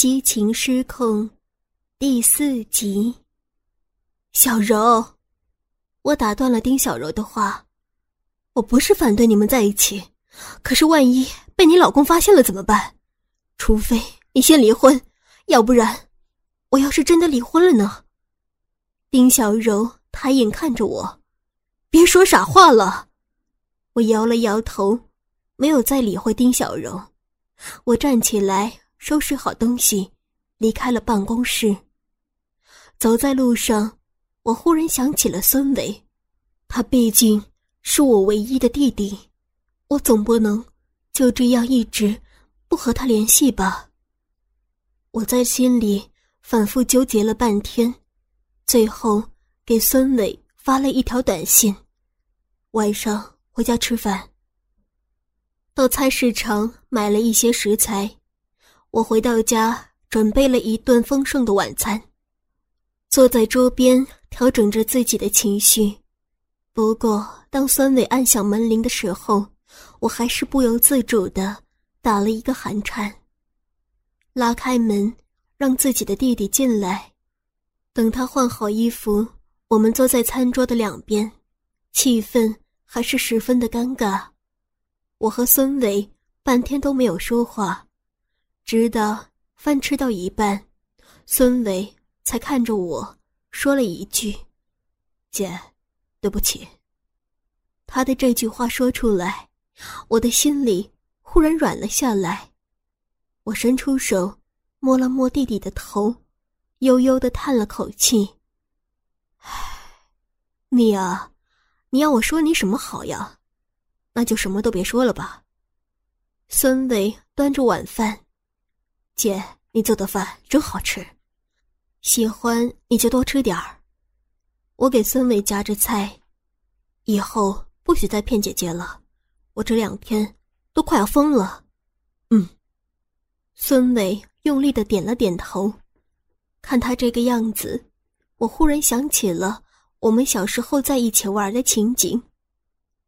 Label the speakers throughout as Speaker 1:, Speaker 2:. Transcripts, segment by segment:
Speaker 1: 激情失控，第四集。小柔，我打断了丁小柔的话。我不是反对你们在一起，可是万一被你老公发现了怎么办？除非你先离婚，要不然，我要是真的离婚了呢？丁小柔抬眼看着我，别说傻话了。我摇了摇头，没有再理会丁小柔。我站起来，收拾好东西，离开了办公室。走在路上，我忽然想起了孙伟，他毕竟是我唯一的弟弟，我总不能就这样一直不和他联系吧？我在心里反复纠结了半天，最后给孙伟发了一条短信：晚上回家吃饭。到菜市场买了一些食材，我回到家准备了一顿丰盛的晚餐，坐在桌边调整着自己的情绪。不过，当孙伟按响门铃的时候，我还是不由自主的打了一个寒颤。拉开门，让自己的弟弟进来。等他换好衣服，我们坐在餐桌的两边，气氛还是十分的尴尬。我和孙伟半天都没有说话，直到饭吃到一半，孙伟才看着我说了一句：“姐，对不起。”他的这句话说出来，我的心里忽然软了下来。我伸出手摸了摸弟弟的头，悠悠的叹了口气：“唉，你啊，你要我说你什么好呀？”那就什么都别说了吧。孙伟端着晚饭，姐，你做的饭真好吃，喜欢你就多吃点儿。我给孙伟夹着菜，以后不许再骗姐姐了，我这两天都快要疯了。嗯，孙伟用力的点了点头。看他这个样子，我忽然想起了我们小时候在一起玩的情景。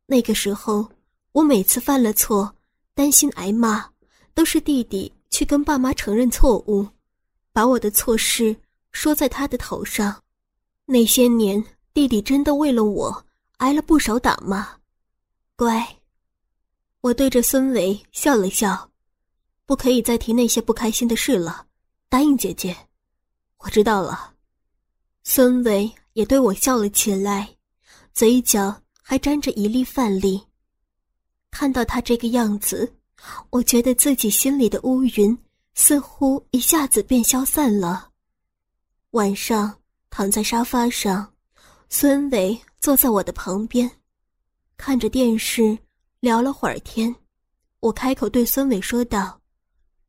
Speaker 1: 那个时候，我每次犯了错，担心挨骂，都是弟弟去跟爸妈承认错误，把我的错事说在他的头上。那些年，弟弟真的为了我挨了不少打骂。乖，我对着孙伟笑了笑，不可以再提那些不开心的事了，答应姐姐。我知道了。孙伟也对我笑了起来，嘴角。还沾着一粒饭粒。看到他这个样子，我觉得自己心里的乌云似乎一下子便消散了。晚上躺在沙发上，孙伟坐在我的旁边，看着电视聊了会儿天。我开口对孙伟说道：“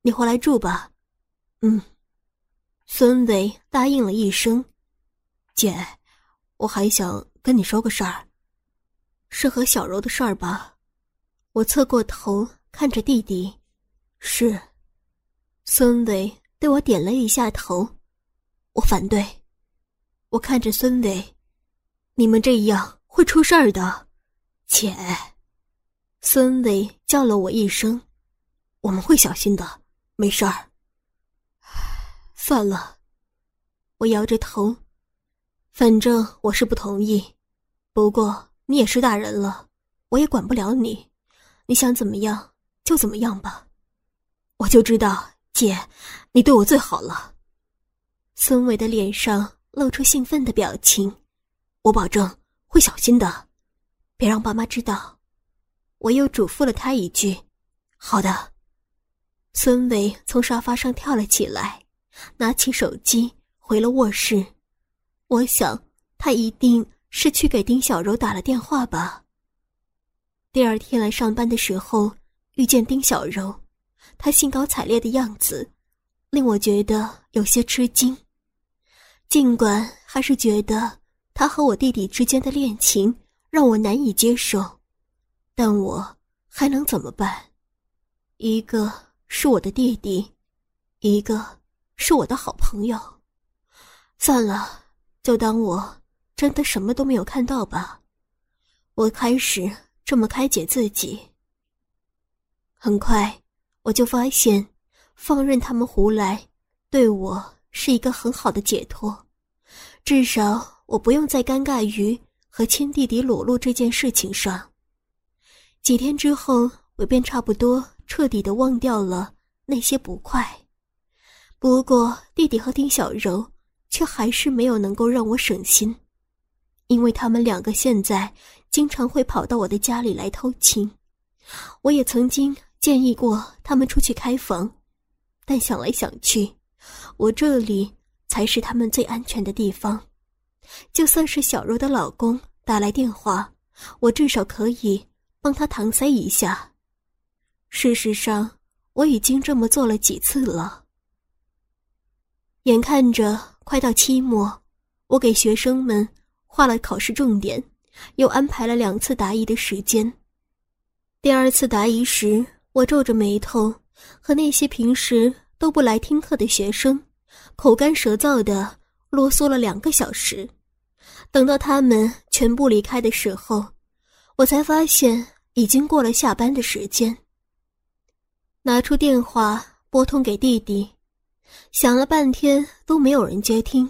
Speaker 1: 你回来住吧。”“嗯。”孙伟答应了一声。“姐，我还想跟你说个事儿。”是和小柔的事儿吧？我侧过头看着弟弟，是。孙伟对我点了一下头，我反对。我看着孙伟，你们这样会出事儿的，姐。孙伟叫了我一声，我们会小心的，没事儿。算了，我摇着头，反正我是不同意，不过。你也是大人了，我也管不了你，你想怎么样就怎么样吧。我就知道，姐，你对我最好了。孙伟的脸上露出兴奋的表情，我保证会小心的，别让爸妈知道。我又嘱咐了他一句：“好的。”孙伟从沙发上跳了起来，拿起手机回了卧室。我想，他一定。是去给丁小柔打了电话吧。第二天来上班的时候，遇见丁小柔，她兴高采烈的样子，令我觉得有些吃惊。尽管还是觉得她和我弟弟之间的恋情让我难以接受，但我还能怎么办？一个是我的弟弟，一个是我的好朋友。算了，就当我。真的什么都没有看到吧？我开始这么开解自己。很快，我就发现，放任他们胡来，对我是一个很好的解脱，至少我不用再尴尬于和亲弟弟裸露这件事情上。几天之后，我便差不多彻底的忘掉了那些不快。不过，弟弟和丁小柔却还是没有能够让我省心，因为他们两个现在经常会跑到我的家里来偷情。我也曾经建议过他们出去开房，但想来想去，我这里才是他们最安全的地方。就算是小柔的老公打来电话，我至少可以帮他搪塞一下。事实上，我已经这么做了几次了。眼看着快到期末，我给学生们画了考试重点，又安排了两次答疑的时间。第二次答疑时，我皱着眉头，和那些平时都不来听课的学生，口干舌燥的啰嗦了两个小时。等到他们全部离开的时候，我才发现已经过了下班的时间。拿出电话拨通给弟弟，想了半天都没有人接听，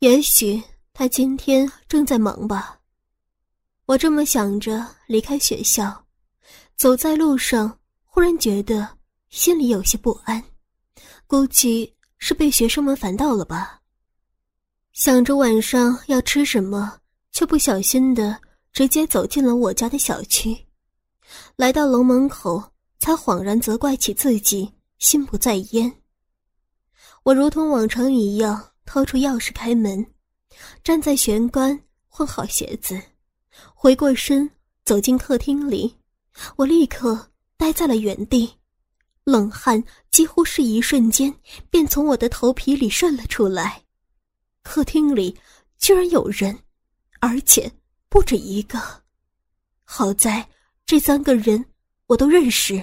Speaker 1: 也许他今天正在忙吧。我这么想着，离开学校。走在路上，忽然觉得心里有些不安，估计是被学生们烦到了吧。想着晚上要吃什么，却不小心的直接走进了我家的小区。来到楼门口，才恍然责怪起自己心不在焉。我如同往常一样掏出钥匙开门，站在玄关换好鞋子，回过身走进客厅里。我立刻呆在了原地，冷汗几乎是一瞬间便从我的头皮里渗了出来。客厅里居然有人，而且不止一个。好在这三个人我都认识，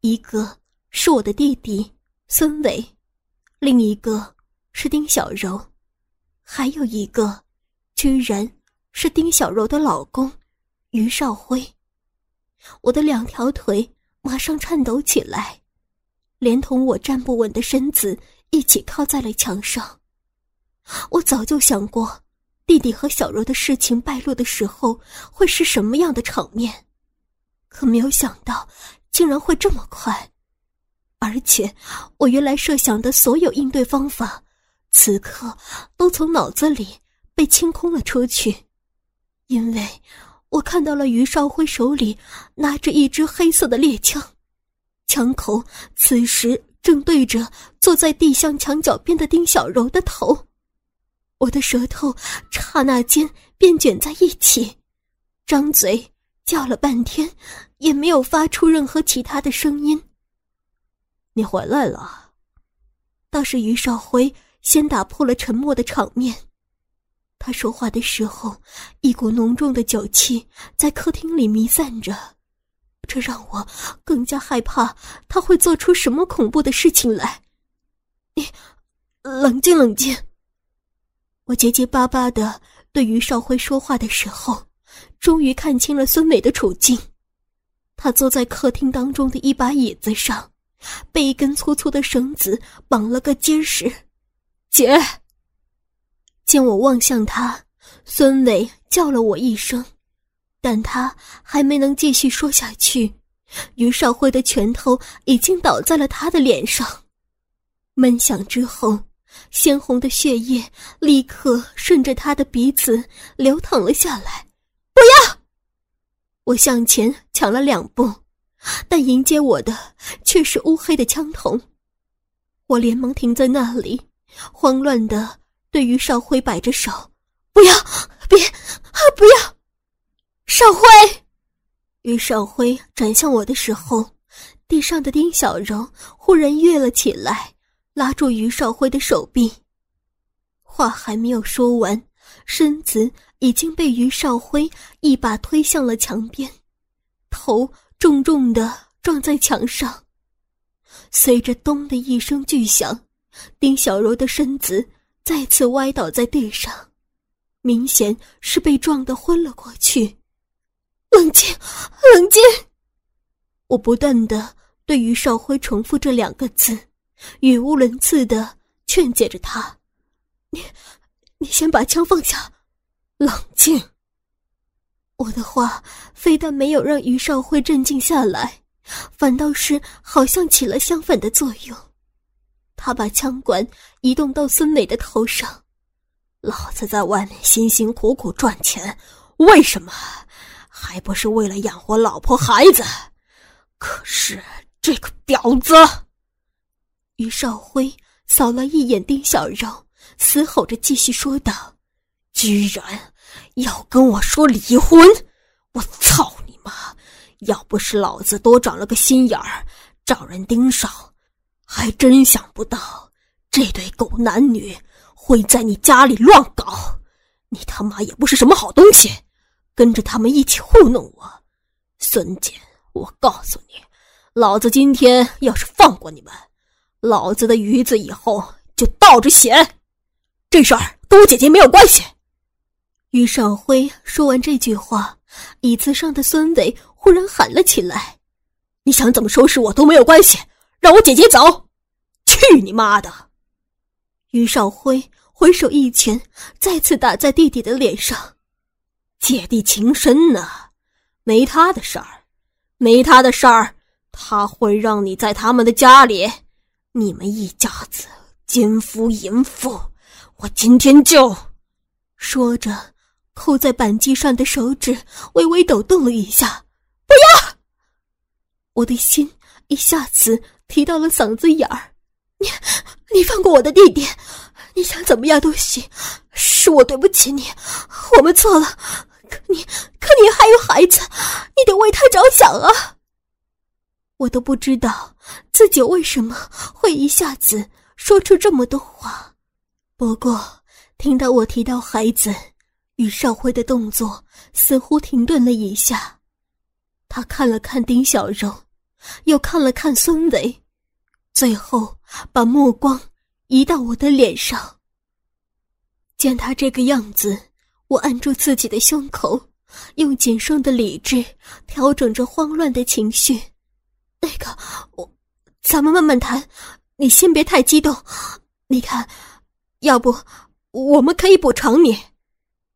Speaker 1: 一个是我的弟弟孙伟，另一个是丁小柔，还有一个，居然是丁小柔的老公于少辉。我的两条腿马上颤抖起来，连同我站不稳的身子一起靠在了墙上。我早就想过，弟弟和小柔的事情败露的时候会是什么样的场面，可没有想到竟然会这么快。而且，我原来设想的所有应对方法，此刻都从脑子里被清空了出去，因为。我看到了于少辉手里拿着一支黑色的猎枪，枪口此时正对着坐在地向墙角边的丁小柔的头。我的舌头刹那间便卷在一起，张嘴叫了半天，也没有发出任何其他的声音。
Speaker 2: 你回来了，
Speaker 1: 倒是于少辉先打破了沉默的场面。他说话的时候，一股浓重的酒气在客厅里弥散着，这让我更加害怕他会做出什么恐怖的事情来。你冷静冷静。我结结巴巴的对于少辉说话的时候，终于看清了孙美的处境。他坐在客厅当中的一把椅子上，被一根粗粗的绳子绑了个结实。姐。见我望向他，孙伟叫了我一声，但他还没能继续说下去，于少辉的拳头已经倒在了他的脸上，闷响之后，鲜红的血液立刻顺着他的鼻子流淌了下来。不要！我向前抢了两步，但迎接我的却是乌黑的枪筒，我连忙停在那里，慌乱的。对于少辉摆着手，不要，别啊，不要！少辉，于少辉转向我的时候，地上的丁小柔忽然跃了起来，拉住于少辉的手臂。话还没有说完，身子已经被于少辉一把推向了墙边，头重重的撞在墙上。随着“咚”的一声巨响，丁小柔的身子。再次歪倒在地上，明显是被撞得昏了过去。冷静，冷静！我不断的对于少辉重复这两个字，语无伦次的劝解着他：“你，你先把枪放下，冷静。”我的话非但没有让于少辉镇静下来，反倒是好像起了相反的作用。他把枪管移动到孙美的头上。老子在外面辛辛苦苦赚钱，为什么还不是为了养活老婆孩子？可是这个婊子！于少辉扫了一眼丁小柔，嘶吼着继续说道：“居然要跟我说离婚！我操你妈！要不是老子多长了个心眼儿，找人盯上，还真想不到这对狗男女。”会在你家里乱搞，你他妈也不是什么好东西，跟着他们一起糊弄我，孙坚，我告诉你，老子今天要是放过你们，老子的鱼子以后就倒着写，这事儿跟我姐姐没有关系。于少辉说完这句话，椅子上的孙伟忽然喊了起来：“你想怎么收拾我都没有关系，让我姐姐走，去你妈的！”于少辉。挥手一拳，再次打在弟弟的脸上。姐弟情深呢，没他的事儿，没他的事儿，他会让你在他们的家里，你们一家子奸夫淫妇。我今天就……说着，扣在扳机上的手指微微抖动了一下。不要！我的心一下子提到了嗓子眼儿。你，你放过我的弟弟。你想怎么样都行，是我对不起你，我们错了。可你，可你还有孩子，你得为他着想啊！我都不知道自己为什么会一下子说出这么多话。不过听到我提到孩子，于少辉的动作似乎停顿了一下，他看了看丁小柔，又看了看孙伟，最后把目光。移到我的脸上。见他这个样子，我按住自己的胸口，用仅剩的理智调整着慌乱的情绪。那个，我，咱们慢慢谈，你先别太激动。你看，要不我们可以补偿你？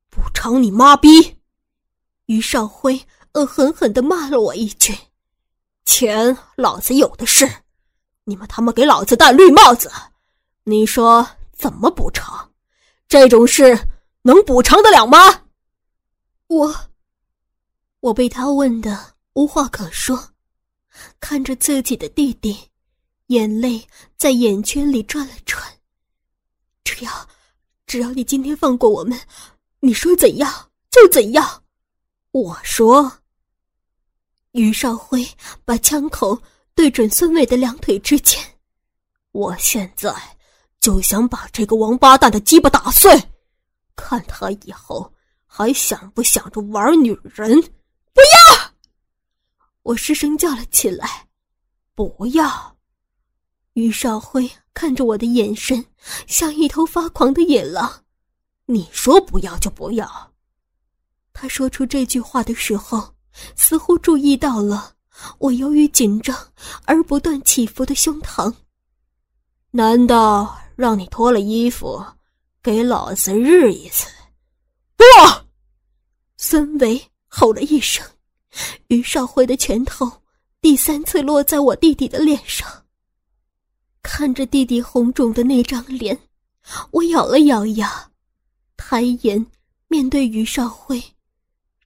Speaker 1: 补偿你妈逼！于少辉恶狠狠的骂了我一句：“钱老子有的是，你们他妈给老子戴绿帽子！”你说怎么补偿？这种事能补偿得了吗？我，我被他问的无话可说，看着自己的弟弟，眼泪在眼圈里转了转。只要，只要你今天放过我们，你说怎样就怎样。我说。于少辉把枪口对准孙伟的两腿之间，我现在。就想把这个王八蛋的鸡巴打碎，看他以后还想不想着玩女人！不要！我失声叫了起来。不要！于少辉看着我的眼神像一头发狂的野狼。你说不要就不要。他说出这句话的时候，似乎注意到了我由于紧张而不断起伏的胸膛。难道？让你脱了衣服，给老子日一次！不！孙维吼了一声，于少辉的拳头第三次落在我弟弟的脸上。看着弟弟红肿的那张脸，我咬了咬牙，抬眼面对于少辉：“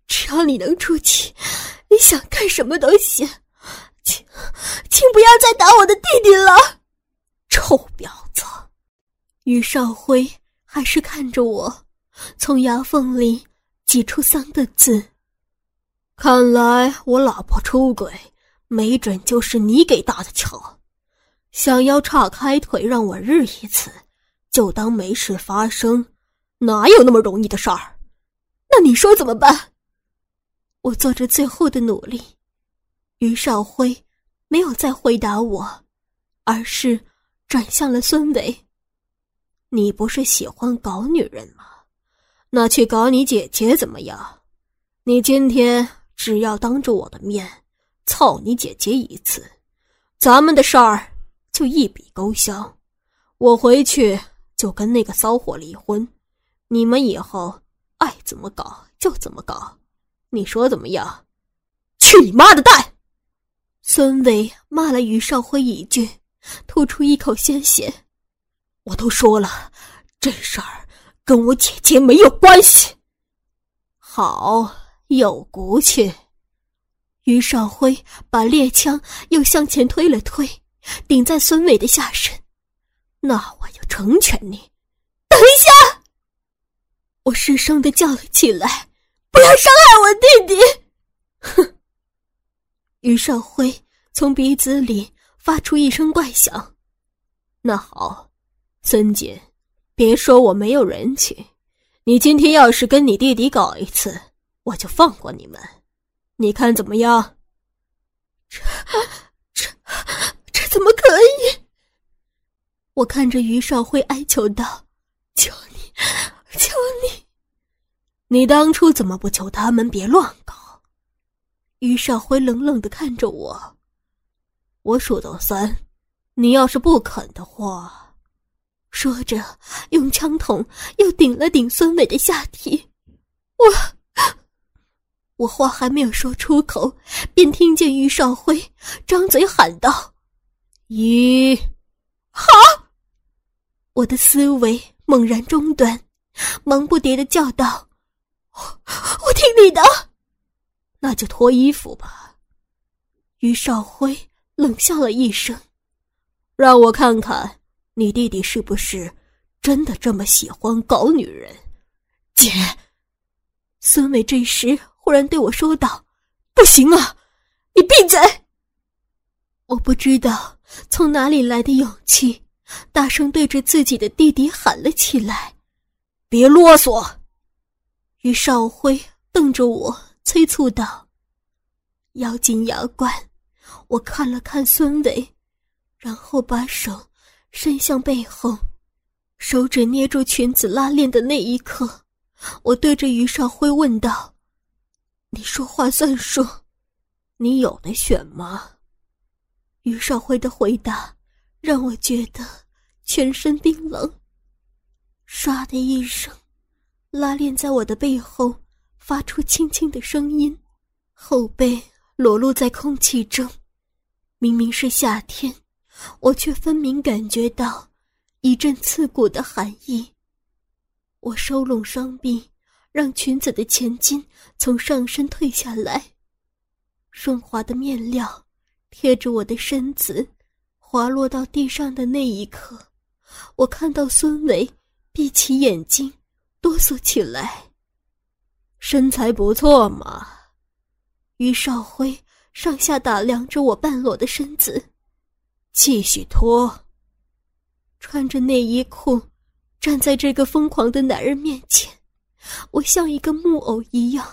Speaker 1: 只要你能出去，你想干什么都行，请，请不要再打我的弟弟了，臭婊子！”于少辉还是看着我，从牙缝里挤出三个字：“看来我老婆出轨，没准就是你给搭的桥。想要岔开腿让我日一次，就当没事发生，哪有那么容易的事儿？那你说怎么办？”我做着最后的努力。于少辉没有再回答我，而是转向了孙伟。你不是喜欢搞女人吗？那去搞你姐姐怎么样？你今天只要当着我的面操你姐姐一次，咱们的事儿
Speaker 2: 就一笔勾销。我回去就跟那个骚货离婚，你们以后爱怎么搞就怎么搞，你说怎么样？去你妈的蛋！
Speaker 1: 孙伟骂了于少辉一句，吐出一口鲜血。
Speaker 2: 我都说了，这事儿跟我姐姐没有关系。
Speaker 1: 好，有骨气。于少辉把猎枪又向前推了推，顶在孙伟的下身。
Speaker 2: 那我就成全你。
Speaker 1: 等一下！我失声的叫了起来：“不要伤害我弟弟！”
Speaker 2: 哼！于少辉从鼻子里发出一声怪响。那好，孙姐，别说我没有人情。你今天要是跟你弟弟搞一次，我就放过你们。你看怎么样？
Speaker 1: 这、这、这怎么可以？我看着于少辉哀求道：“求你，求你！
Speaker 2: 你当初怎么不求他们别乱搞？”
Speaker 1: 于少辉冷冷的看着我：“
Speaker 2: 我数到三，你要是不肯的话。”
Speaker 1: 说着，用枪筒又顶了顶孙伟的下体。我。我话还没有说出口，便听见于少辉张嘴喊道：“
Speaker 2: 一，
Speaker 1: 好！”我的思维猛然中断，忙不迭的叫道：“我 我听你的。”
Speaker 2: 那就脱衣服吧。
Speaker 1: 于少辉冷笑了一声：“
Speaker 2: 让我看看你弟弟是不是真的这么喜欢搞女人。”
Speaker 1: 姐，孙伟这时。忽然对我说道：“不行啊，你闭嘴！”我不知道从哪里来的勇气，大声对着自己的弟弟喊了起来：“
Speaker 2: 别啰嗦！”
Speaker 1: 于少辉瞪着我，催促道：“咬紧牙关。”我看了看孙伟，然后把手伸向背后，手指捏住裙子拉链的那一刻，我对着于少辉问道。你说话算数，
Speaker 2: 你有的选吗？
Speaker 1: 于少辉的回答让我觉得全身冰冷。唰的一声，拉链在我的背后发出轻轻的声音，后背裸露在空气中。明明是夏天，我却分明感觉到一阵刺骨的寒意。我收拢双臂。让裙子的前襟从上身退下来，顺滑的面料贴着我的身子，滑落到地上的那一刻，我看到孙伟闭起眼睛，哆嗦起来。
Speaker 2: 身材不错嘛，
Speaker 1: 于少辉上下打量着我半裸的身子，
Speaker 2: 继续脱。
Speaker 1: 穿着内衣裤，站在这个疯狂的男人面前。我像一个木偶一样，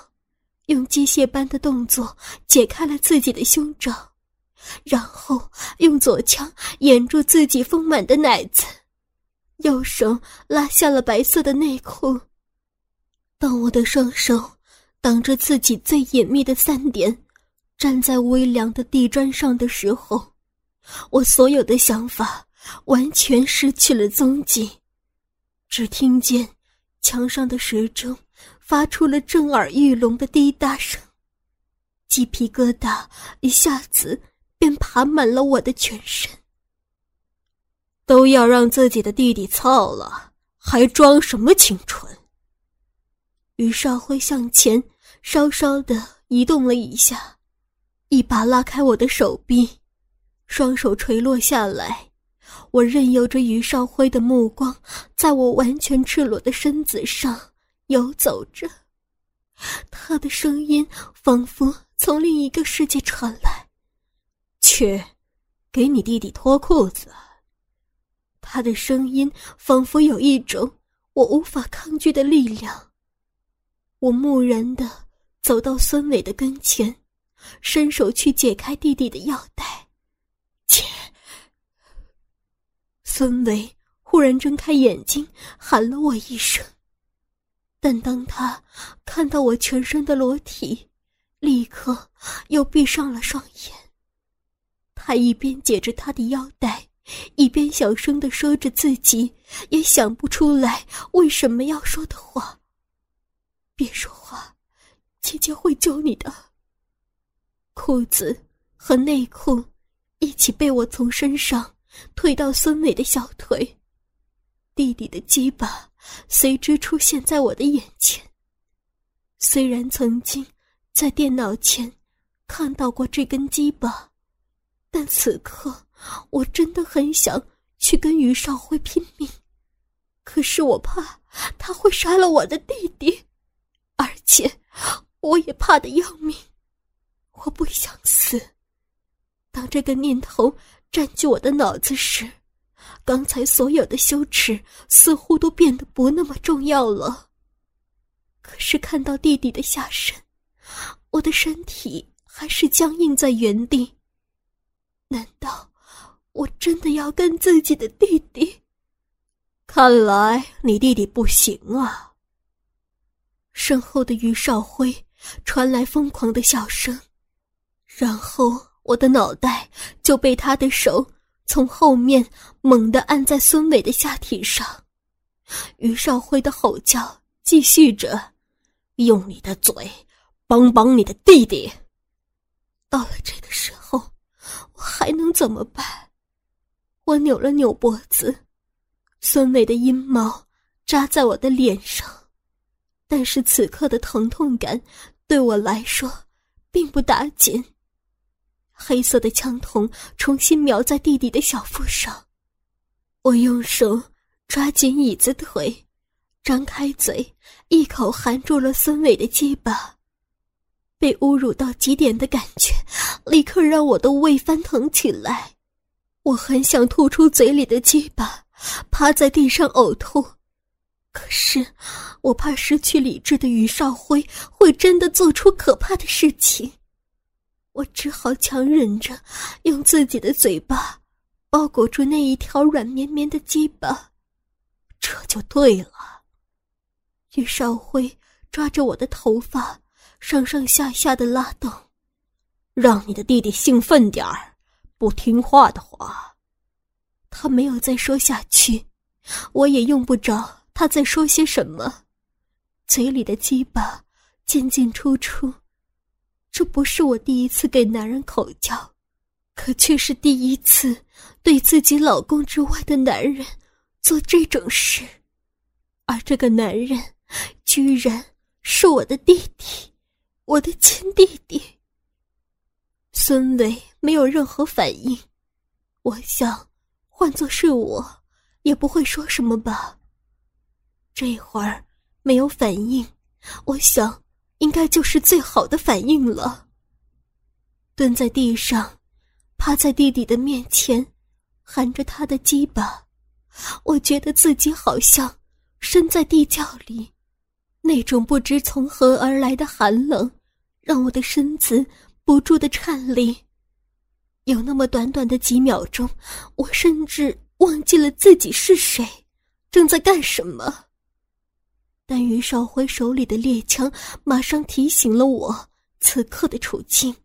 Speaker 1: 用机械般的动作解开了自己的胸罩，然后用左枪掩住自己丰满的奶子，右手拉下了白色的内裤。当我的双手挡着自己最隐秘的三点，站在微凉的地砖上的时候，我所有的想法完全失去了踪迹，只听见。墙上的时钟发出了震耳欲聋的滴答声，鸡皮疙瘩一下子便爬满了我的全身。
Speaker 2: 都要让自己的弟弟操了，还装什么清纯？
Speaker 1: 于少辉向前稍稍的移动了一下，一把拉开我的手臂，双手垂落下来。我任由着于少辉的目光，在我完全赤裸的身子上游走着，他的声音仿佛从另一个世界传来：“
Speaker 2: 去，给你弟弟脱裤子。”
Speaker 1: 他的声音仿佛有一种我无法抗拒的力量。我木然的走到孙伟的跟前，伸手去解开弟弟的腰带。姐孙伟忽然睁开眼睛，喊了我一声，但当他看到我全身的裸体，立刻又闭上了双眼。他一边解着他的腰带，一边小声的说着自己也想不出来为什么要说的话。别说话，姐姐会救你的。裤子和内裤一起被我从身上推到孙伟的小腿，弟弟的鸡巴随之出现在我的眼前。虽然曾经在电脑前看到过这根鸡巴，但此刻我真的很想去跟于少辉拼命，可是我怕他会杀了我的弟弟，而且我也怕的要命，我不想死。当这个念头占据我的脑子时，刚才所有的羞耻似乎都变得不那么重要了。可是看到弟弟的下身，我的身体还是僵硬在原地。难道我真的要跟自己的弟弟？看来你弟弟不行啊。身后的于少辉传来疯狂的笑声，然后我的脑袋就被他的手从后面猛地按在孙伟的下体上。于少辉的吼叫继续着。用你的嘴帮帮你的弟弟。到了这个时候，我还能怎么办？我扭了扭脖子，孙伟的阴毛扎在我的脸上，但是此刻的疼痛感对我来说并不打紧。黑色的枪筒重新瞄在弟弟的小腹上，我用手抓紧椅子腿。张开嘴，一口含住了孙伟的鸡巴。被侮辱到极点的感觉，立刻让我的胃翻腾起来。我很想吐出嘴里的鸡巴，趴在地上呕吐，可是我怕失去理智的于少辉会真的做出可怕的事情。我只好强忍着，用自己的嘴巴包裹住那一条软绵绵的鸡巴，这就对了。于少辉抓着我的头发，上上下下的拉动，让你的弟弟兴奋点儿。不听话的话，他没有再说下去，我也用不着他再说些什么。嘴里的鸡巴进进出出，这不是我第一次给男人口交，可却是第一次对自己老公之外的男人做这种事，而这个男人。居然是我的弟弟，我的亲弟弟。孙伟没有任何反应，我想，换做是我，也不会说什么吧。这会儿没有反应，我想，应该就是最好的反应了。蹲在地上，趴在弟弟的面前，含着他的鸡巴，我觉得自己好像身在地窖里。那种不知从何而来的寒冷，让我的身子不住的颤栗。有那么短短的几秒钟，我甚至忘记了自己是谁，正在干什么。但于少辉手里的猎枪马上提醒了我此刻的处境。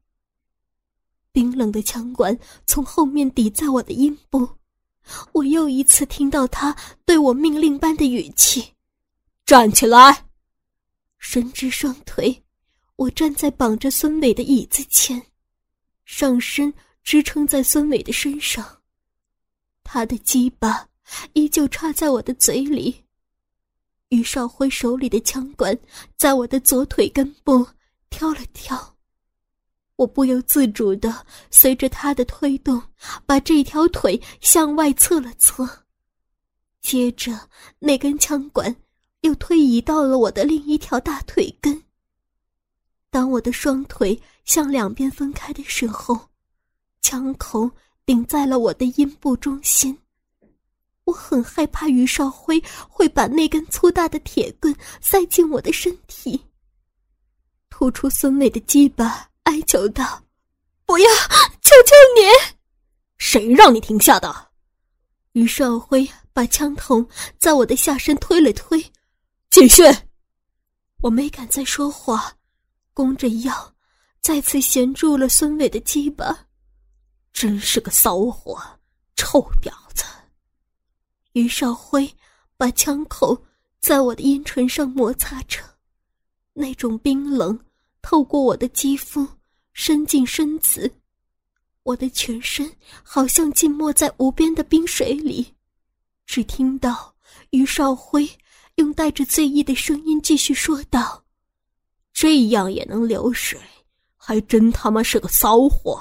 Speaker 1: 冰冷的枪管从后面抵在我的阴部，我又一次听到他对我命令般的语气：“站起来。”伸直双腿，我站在绑着孙伟的椅子前，上身支撑在孙伟的身上。他的鸡巴依旧插在我的嘴里。于少辉手里的枪管在我的左腿根部挑了挑，我不由自主的随着他的推动，把这条腿向外侧了侧，接着那根枪管。又推移到了我的另一条大腿根。当我的双腿向两边分开的时候，枪口顶在了我的阴部中心。我很害怕于少辉会把那根粗大的铁棍塞进我的身体。突出孙伟的鸡巴，哀求道：“不要，求求你！
Speaker 2: 谁让你停下的？”
Speaker 1: 于少辉把枪筒在我的下身推了推。
Speaker 2: 继续，
Speaker 1: 我没敢再说话，弓着腰，再次衔住了孙伟的鸡巴。
Speaker 2: 真是个骚货，臭婊子！
Speaker 1: 于少辉把枪口在我的阴唇上摩擦着，那种冰冷透过我的肌肤伸进身子，我的全身好像浸没在无边的冰水里。只听到于少辉用带着醉意的声音继续说道：“
Speaker 2: 这样也能流水，还真他妈是个骚货。”